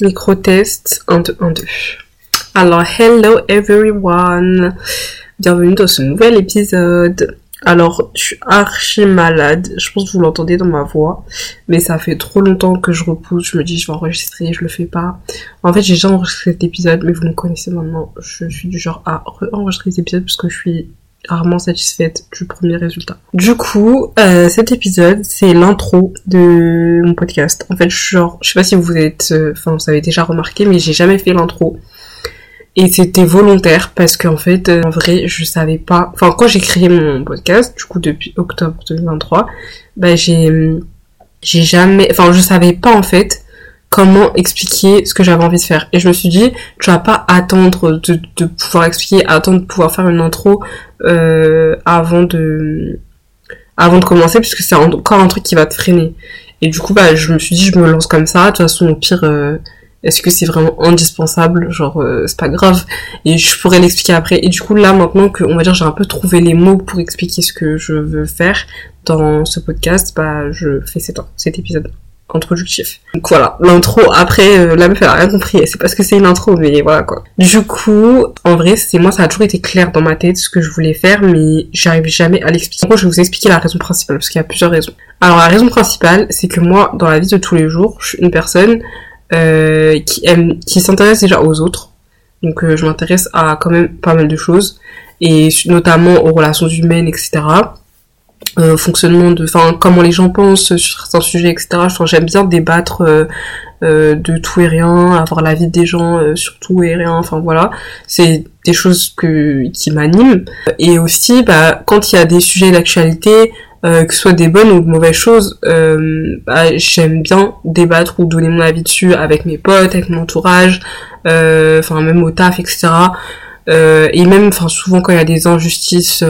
Micro-test 1, 2, 1, 2. Alors, hello everyone! Bienvenue dans ce nouvel épisode. Alors, je suis archi malade. Je pense que vous l'entendez dans ma voix. Mais ça fait trop longtemps que je repousse. Je me dis, je vais enregistrer, je le fais pas. En fait, j'ai déjà enregistré cet épisode, mais vous me connaissez maintenant. Je suis du genre à enregistrer cet épisode parce que je suis rarement satisfaite du premier résultat. Du coup, euh, cet épisode, c'est l'intro de mon podcast. En fait, genre, je sais pas si vous êtes, euh, enfin, vous avez déjà remarqué, mais j'ai jamais fait l'intro. Et c'était volontaire parce qu'en fait, euh, en vrai, je savais pas. Enfin, quand j'ai créé mon podcast, du coup depuis octobre 2023, bah j'ai, j'ai jamais. Enfin, je savais pas en fait comment expliquer ce que j'avais envie de faire. Et je me suis dit, tu vas pas attendre de, pouvoir expliquer, attendre de pouvoir faire une intro euh, avant de avant de commencer, puisque c'est encore un truc qui va te freiner. Et du coup, bah, je me suis dit, je me lance comme ça. De toute façon, au pire, euh, est-ce que c'est vraiment indispensable? Genre, euh, c'est pas grave. Et je pourrais l'expliquer après. Et du coup, là, maintenant que, on va dire, j'ai un peu trouvé les mots pour expliquer ce que je veux faire dans ce podcast, bah, je fais cet, cet épisode introductif. Donc voilà, l'intro, après, euh, la meuf elle a rien compris, c'est parce que c'est une intro, mais voilà quoi. Du coup, en vrai, c'est moi, ça a toujours été clair dans ma tête ce que je voulais faire, mais j'arrive jamais à l'expliquer. Moi, je vais vous expliquer la raison principale, parce qu'il y a plusieurs raisons. Alors la raison principale, c'est que moi, dans la vie de tous les jours, je suis une personne euh, qui aime, qui s'intéresse déjà aux autres. Donc euh, je m'intéresse à quand même pas mal de choses, et notamment aux relations humaines, etc euh, fonctionnement de enfin comment les gens pensent sur certains sujets etc j'aime bien débattre euh, euh, de tout et rien avoir l'avis des gens euh, sur tout et rien. Enfin voilà. C'est des choses que qui m'animent. Et aussi bah quand il y a des sujets d'actualité euh, que ce soit des bonnes ou de mauvaises choses, bah, j'aime bien débattre ou donner mon avis dessus avec mes potes, avec mon entourage, enfin même au taf, etc. et même, enfin souvent quand il y a des injustices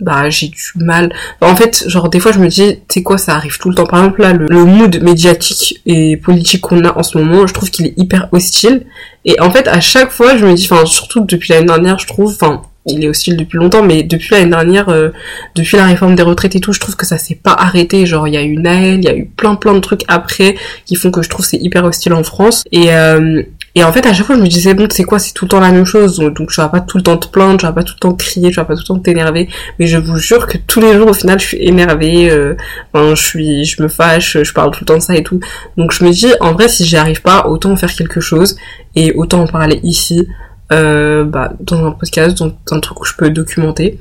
bah j'ai du mal. en fait, genre des fois je me dis, sais quoi, ça arrive tout le temps. Par exemple là, le, mood médiatique et politique qu'on a en ce moment, je trouve qu'il est hyper hostile. Et en fait, à chaque fois, je me dis, enfin surtout depuis l'année dernière, je trouve, enfin il est hostile depuis longtemps, mais depuis l'année dernière, euh, depuis la réforme des retraites et tout, je trouve que ça s'est pas arrêté. Genre, il y a eu Naël, il y a eu plein plein de trucs après qui font que je trouve c'est hyper hostile en France. Et euh, et en fait, à chaque fois, je me disais, bon, c'est quoi, c'est tout le temps la même chose, donc, tu vas pas tout le temps te plaindre, tu vas pas tout le temps crier, tu vas pas tout le temps t'énerver, mais je vous jure que tous les jours, au final, je suis énervée, euh, enfin, je suis, je me fâche, je parle tout le temps de ça et tout. Donc je me dis, en vrai, si j'y arrive pas, autant faire quelque chose, et autant en parler ici, euh, bah, dans un podcast, dans un truc où je peux documenter.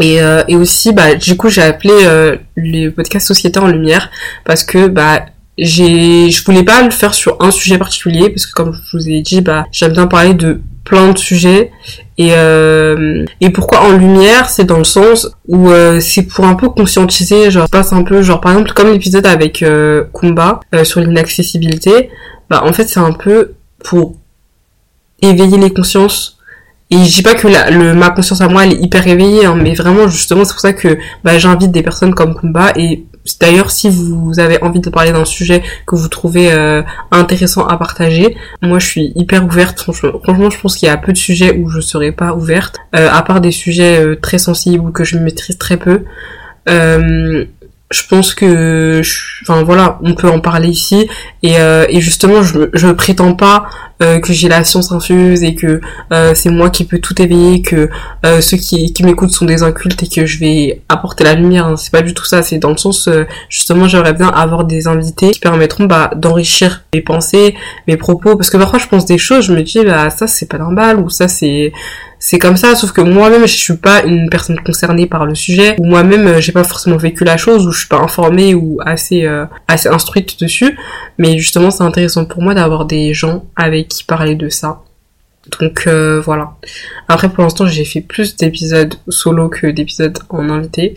Et, euh, et aussi, bah, du coup, j'ai appelé euh, les podcasts Société en Lumière parce que, bah, j'ai je voulais pas le faire sur un sujet particulier parce que comme je vous ai dit bah j'aime bien parler de plein de sujets. Et euh, et pourquoi en lumière c'est dans le sens où euh, c'est pour un peu conscientiser genre passe un peu genre par exemple comme l'épisode avec euh, Kumba euh, sur l'inaccessibilité bah en fait c'est un peu pour éveiller les consciences. Et je dis pas que la, le, ma conscience à moi elle est hyper éveillée hein, mais vraiment justement c'est pour ça que bah, j'invite des personnes comme Kumba et D'ailleurs, si vous avez envie de parler d'un sujet que vous trouvez euh, intéressant à partager, moi je suis hyper ouverte. Franchement, je pense qu'il y a peu de sujets où je serais pas ouverte, euh, à part des sujets euh, très sensibles ou que je maîtrise très peu. Je pense que, enfin voilà, on peut en parler ici et, et justement, je, je prétends pas euh, que j'ai la science infuse et que euh, c'est moi qui peux tout éveiller, que euh, ceux qui, qui m'écoutent sont des incultes et que je vais apporter la lumière. Hein. C'est pas du tout ça, c'est dans le sens justement j'aimerais bien avoir des invités qui permettront bah, d'enrichir mes pensées, mes propos, parce que parfois je pense des choses, je me dis bah ça c'est pas normal ou ça c'est c'est comme ça, sauf que moi-même je suis pas une personne concernée par le sujet, ou moi-même j'ai pas forcément vécu la chose, ou je suis pas informée ou assez assez instruite dessus, mais justement c'est intéressant pour moi d'avoir des gens avec qui parlait de ça. Donc euh, voilà. Après pour l'instant j'ai fait plus d'épisodes solo que d'épisodes en invité.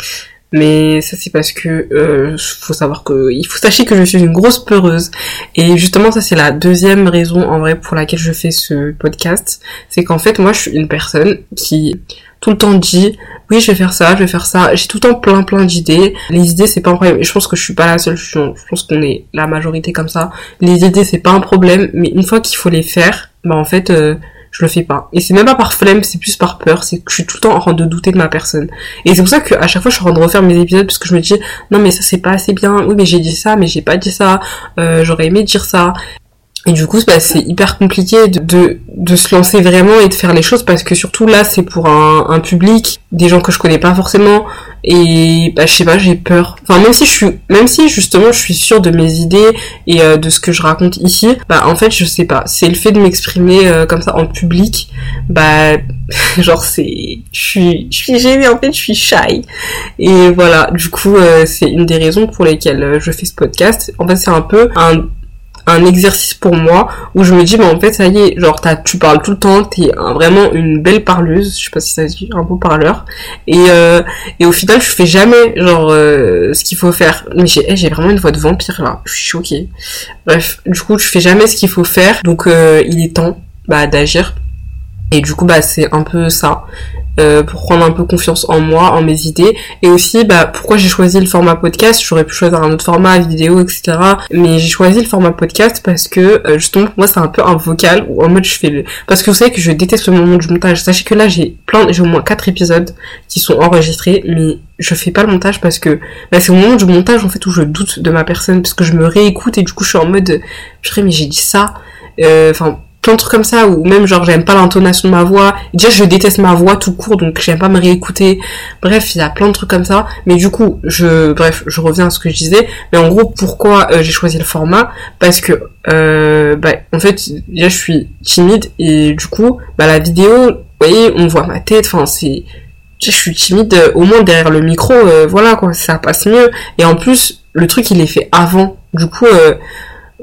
Mais ça c'est parce que euh, faut savoir que il faut sachez que je suis une grosse peureuse. Et justement ça c'est la deuxième raison en vrai pour laquelle je fais ce podcast, c'est qu'en fait moi je suis une personne qui tout le temps dit oui je vais faire ça, je vais faire ça, j'ai tout le temps plein plein d'idées. Les idées c'est pas un problème. Et je pense que je suis pas la seule, je pense qu'on est la majorité comme ça. Les idées c'est pas un problème. Mais une fois qu'il faut les faire, bah en fait euh, je le fais pas. Et c'est même pas par flemme, c'est plus par peur, c'est que je suis tout le temps en train de douter de ma personne. Et c'est pour ça qu'à chaque fois je suis en train de refaire mes épisodes parce que je me dis non mais ça c'est pas assez bien, oui mais j'ai dit ça mais j'ai pas dit ça, euh, j'aurais aimé dire ça. Et du coup, bah, c'est hyper compliqué de, de, de, se lancer vraiment et de faire les choses parce que surtout là, c'est pour un, un, public, des gens que je connais pas forcément. Et bah, je sais pas, j'ai peur. Enfin, même si je suis, même si justement, je suis sûre de mes idées et euh, de ce que je raconte ici, bah en fait, je sais pas. C'est le fait de m'exprimer euh, comme ça en public, bah genre c'est, je suis, je suis gênée en fait, je suis shy. Et voilà, du coup, euh, c'est une des raisons pour lesquelles je fais ce podcast. En fait, c'est un peu un un exercice pour moi où je me dis bah en fait ça y est genre tu parles tout le temps t'es vraiment une belle parleuse. Je sais pas si ça se dit un beau parleur et euh, et au final je fais jamais genre euh, ce qu'il faut faire. Mais j'ai eh, j'ai vraiment une voix de vampire là. Je suis choquée. Bref du coup je fais jamais ce qu'il faut faire. Donc euh, il est temps bah d'agir. Et du coup bah c'est un peu ça euh, pour prendre un peu confiance en moi, en mes idées. Et aussi, bah, pourquoi j'ai choisi le format podcast? J'aurais pu choisir un autre format, vidéo, etc. Mais j'ai choisi le format podcast parce que, euh, justement, pour moi, c'est un peu un vocal où en mode je fais le... Parce que vous savez que je déteste le moment du montage. Sachez que là, j'ai plein, j'ai au moins quatre épisodes qui sont enregistrés, mais je fais pas le montage parce que bah, c'est au moment du montage en fait où je doute de ma personne parce que je me réécoute et du coup je suis en mode je mais j'ai dit ça euh, enfin plein de trucs comme ça ou même genre j'aime pas l'intonation de ma voix. Déjà je déteste ma voix tout court donc j'aime pas me réécouter. Bref il y a plein de trucs comme ça. Mais du coup je bref je reviens à ce que je disais. Mais en gros pourquoi euh, j'ai choisi le format? Parce que euh, bah, en fait déjà je suis timide et du coup bah la vidéo vous voyez on voit ma tête enfin c'est je suis timide euh, au moins derrière le micro euh, voilà quoi ça passe mieux. Et en plus le truc il est fait avant. Du coup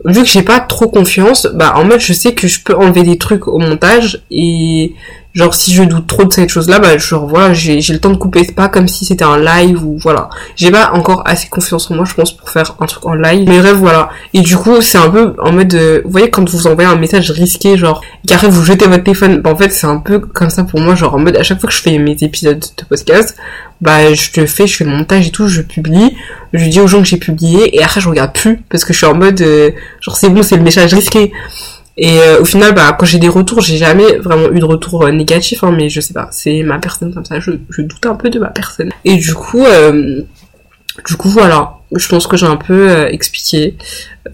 vu que j'ai pas trop confiance, bah en mode je sais que je peux enlever des trucs au montage et genre si je doute trop de cette chose là, bah genre voilà, j'ai le temps de couper, c'est pas comme si c'était un live ou voilà. J'ai pas encore assez confiance en moi je pense pour faire un truc en live. Mais bref voilà. Et du coup c'est un peu en mode, vous voyez quand vous envoyez un message risqué genre, carré vous jetez votre téléphone, bah en fait c'est un peu comme ça pour moi genre en mode à chaque fois que je fais mes épisodes de podcast, bah je te fais, je fais le montage et tout, je publie, je dis aux gens que j'ai publié et après je regarde plus parce que je suis en mode euh, genre c'est bon, c'est le message risqué. Et euh, au final, bah quand j'ai des retours, j'ai jamais vraiment eu de retour euh, négatif, hein, mais je sais pas, c'est ma personne comme ça, je, doute un peu de ma personne. Et du coup, du coup voilà, je pense que j'ai un peu expliqué.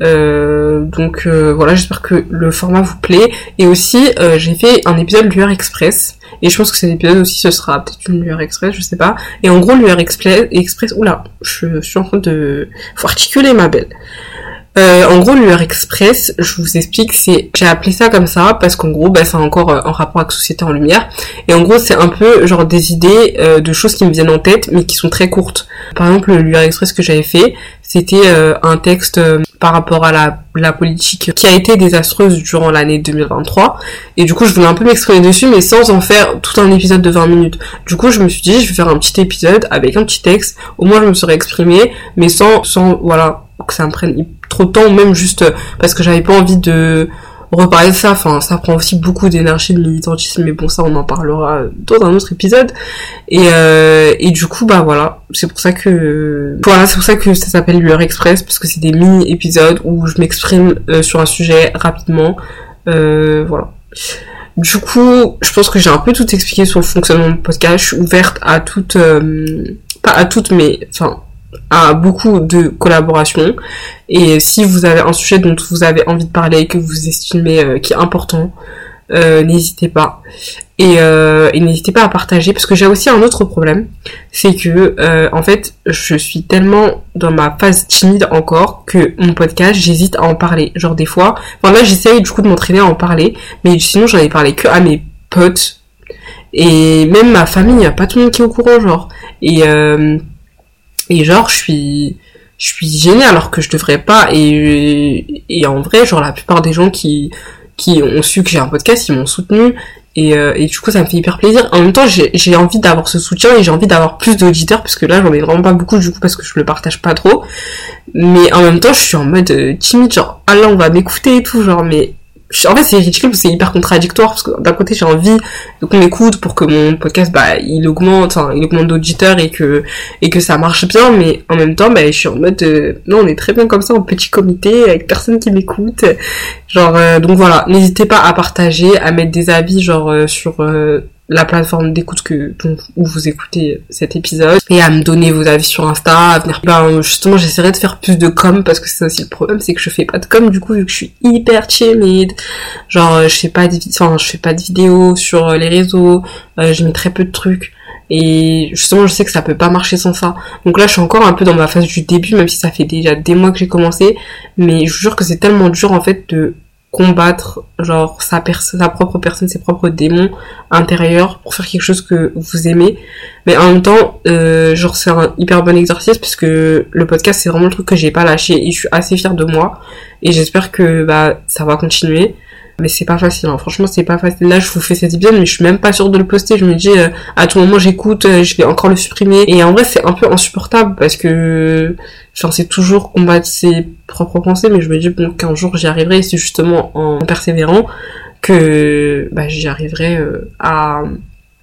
donc voilà, j'espère que le format vous plaît. Et aussi, j'ai fait un épisode Lueur Express et je pense que cet épisode aussi, ce sera peut-être une lueur express, je sais pas. Et en gros, lueur express, express oula, je suis en train de... Faut articuler ma belle. Euh, en gros, lueur express, je vous explique, c'est, j'ai appelé ça comme ça parce qu'en gros, bah, c'est encore euh, en rapport avec Société en Lumière. Et en gros, c'est un peu genre des idées euh, de choses qui me viennent en tête, mais qui sont très courtes. Par exemple, le lueur express que j'avais fait, c'était un texte par rapport à la, politique qui a été désastreuse durant l'année 2023. Et du coup, je voulais un peu m'exprimer dessus, mais sans en faire tout un épisode de 20 minutes. Du coup, je me suis dit, je vais faire un petit épisode avec un petit texte. Au moins, je me serais exprimé, mais sans, sans, voilà, que ça me prenne trop de temps, même juste parce que j'avais pas envie de reparler de ça. Enfin, ça prend aussi beaucoup d'énergie de militantisme, mais bon, ça, on en parlera dans un autre épisode. Et, euh, et du coup, bah voilà, c'est pour ça que voilà, c'est pour ça que ça s'appelle Lueur Express parce que c'est des mini épisodes où je m'exprime euh, sur un sujet rapidement. Euh, voilà. Du coup, je pense que j'ai un peu tout expliqué sur le fonctionnement du podcast. Je suis ouverte à toutes, pas à toutes, mais enfin à beaucoup de collaborations. Et si vous avez un sujet dont vous avez envie de parler que vous estimez euh, qui est important euh, n'hésitez pas. Et, euh, et n'hésitez pas à partager parce que j'ai aussi un autre problème. C'est que en fait je suis tellement dans ma phase timide encore que mon podcast j'hésite à en parler. Genre des fois enfin là j'essaye du coup de m'entraîner à en parler mais sinon j'en ai parlé que à mes potes. Et même ma famille il a pas tout le monde qui est au courant genre. Et et genre, je suis, je suis gênée alors que je devrais pas. Et, et en vrai, genre, la plupart des gens qui, qui ont su que j'ai un podcast, ils m'ont soutenu. Et, euh, et, du coup, ça me fait hyper plaisir. En même temps, j'ai envie d'avoir ce soutien et j'ai envie d'avoir plus d'auditeurs parce que là, j'en ai vraiment pas beaucoup du coup parce que je le partage pas trop. Mais en même temps, je suis en mode euh, timide, genre, ah là, on va m'écouter et tout, genre, mais en fait c'est ridicule c'est hyper contradictoire parce que d'un côté j'ai envie qu'on m'écoute pour que mon podcast bah il augmente enfin il augmente d'auditeurs et que et que ça marche bien mais en même temps bah je suis en mode euh, non on est très bien comme ça en petit comité avec personne qui m'écoute. Genre euh, donc voilà n'hésitez pas à partager à mettre des avis genre euh, sur la plateforme d'écoute que où vous écoutez cet épisode. Et à me donner vos avis sur Insta, à venir. Ben justement j'essaierai de faire plus de com parce que c'est aussi le problème c'est que je fais pas de com du coup vu que je suis hyper timide. Genre euh, je fais pas de enfin je fais pas de vidéos sur euh, les réseaux euh, je mets très peu de trucs. Et justement je sais que ça peut pas marcher sans ça. Donc là je suis encore un peu dans ma phase du début même si ça fait déjà des mois que j'ai commencé. Mais je vous jure que c'est tellement dur en fait de combattre genre sa, sa propre personne, ses propres démons intérieurs pour faire quelque chose que vous aimez. Mais en même temps, euh, genre c'est un hyper bon exercice puisque le podcast c'est vraiment le truc que j'ai pas lâché et je suis assez fière de moi et j'espère que bah ça va continuer mais c'est pas facile hein. franchement c'est pas facile. Là je vous fais cet épisode mais je suis même pas sûre de le poster. Je me dis euh, à tout moment j'écoute euh, je vais encore le supprimer. Et en vrai c'est un peu insupportable parce que enfin c'est toujours combattre ses propres pensées mais je me dis bon qu'un jour j'y arriverai. C'est justement en persévérant que bah, j'y arriverai euh, à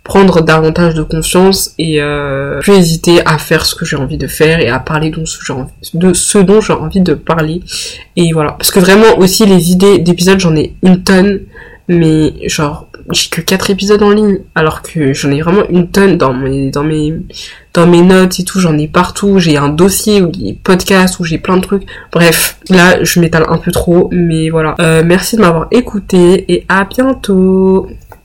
prendre davantage de confiance et euh, plus hésiter à faire ce que j'ai envie de faire et à parler de ce, de ce dont j'ai envie de parler. Et voilà. Parce que vraiment aussi les idées d'épisodes j'en ai une tonne, mais genre j'ai que quatre épisodes en ligne alors que j'en ai vraiment une tonne dans mes dans mes dans mes notes et tout j'en ai partout j'ai un dossier où il y a podcast où j'ai plein de trucs bref là je m'étale un peu trop mais voilà euh, merci de m'avoir écouté et à bientôt